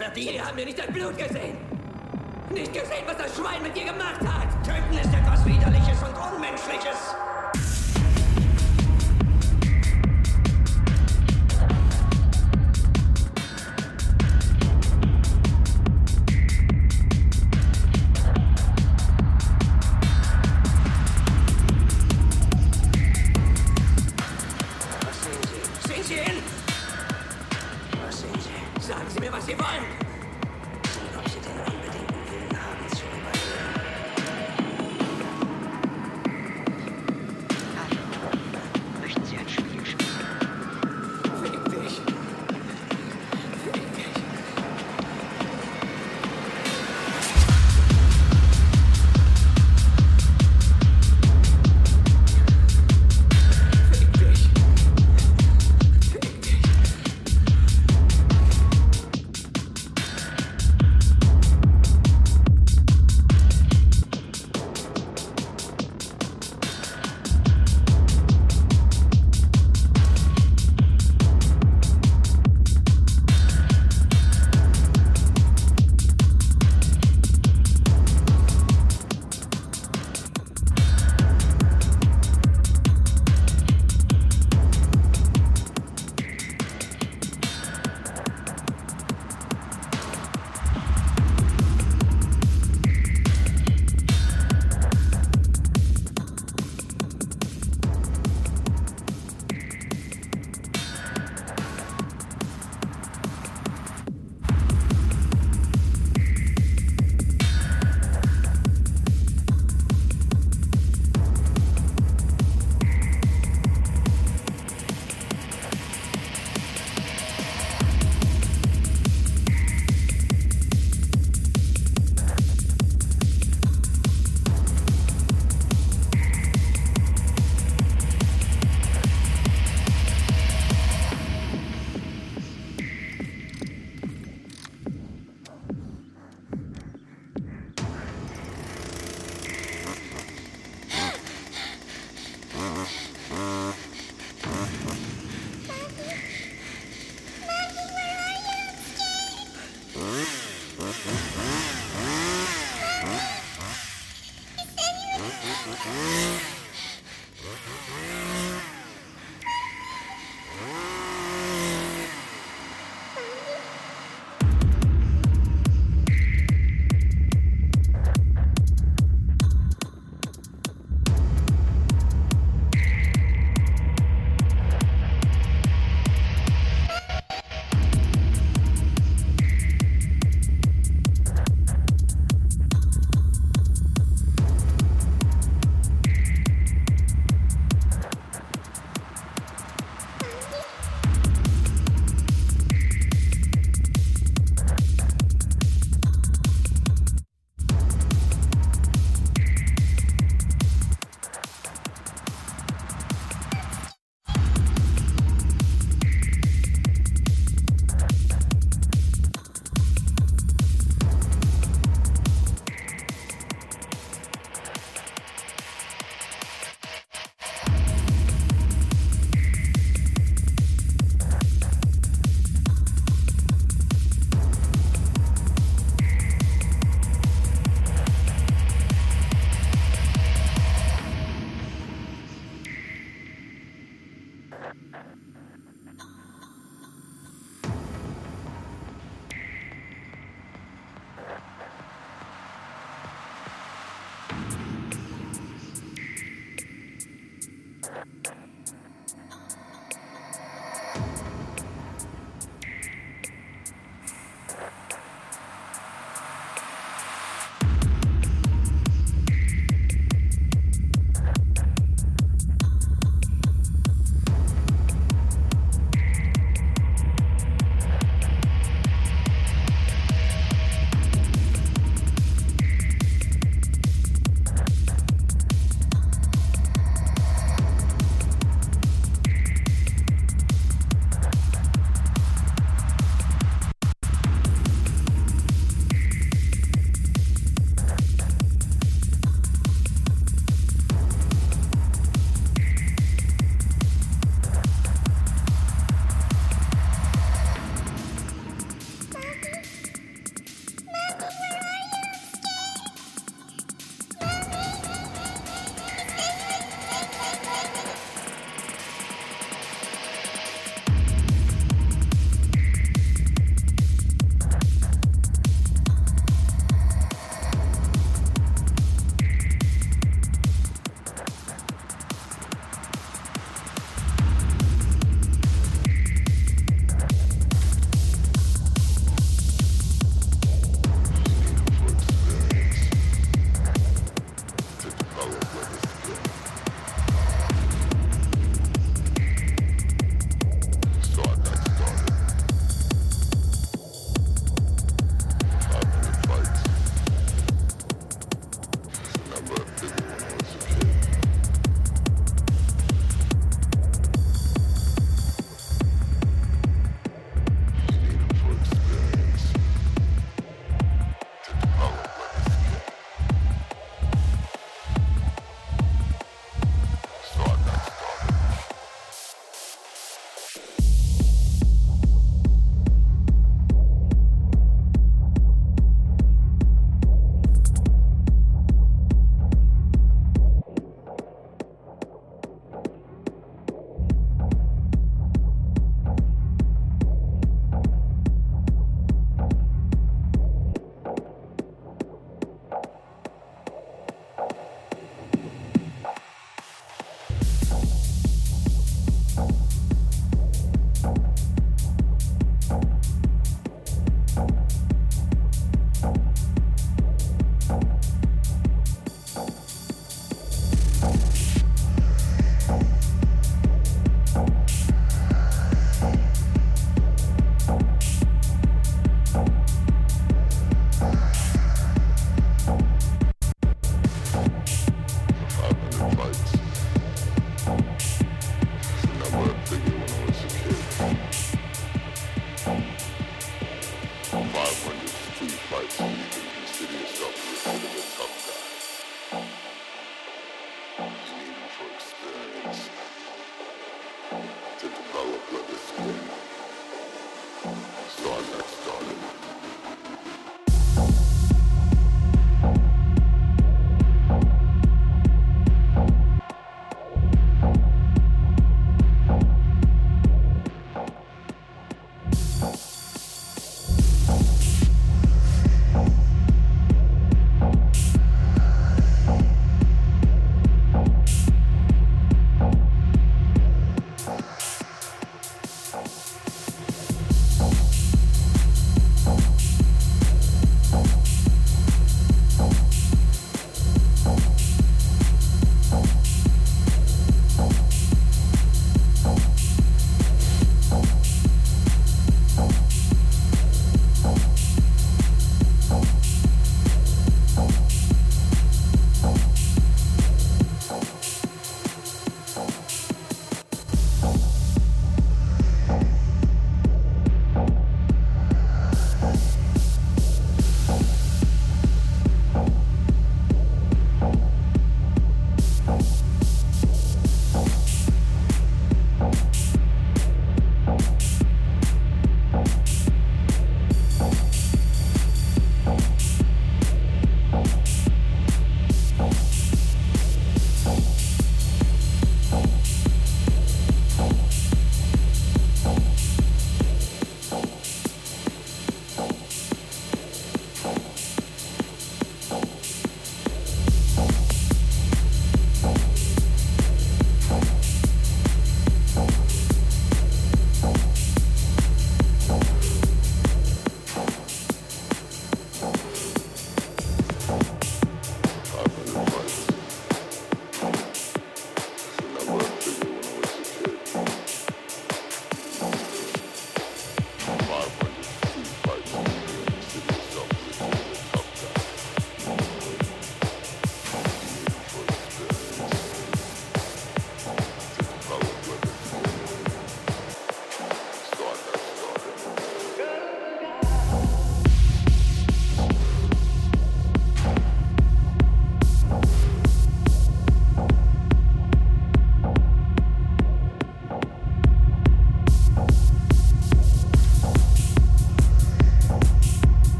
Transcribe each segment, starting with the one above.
Auswärtige haben mir nicht dein Blut gesehen. Nicht gesehen, was das Schwein mit dir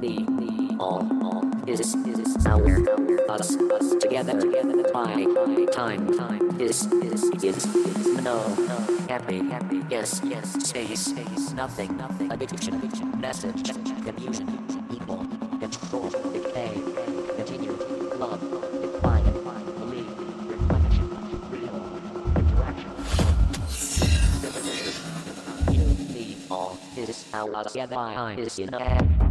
the all is is us together time is no happy yes space nothing nothing addiction addiction message confusion people Now, the other eye is in hand.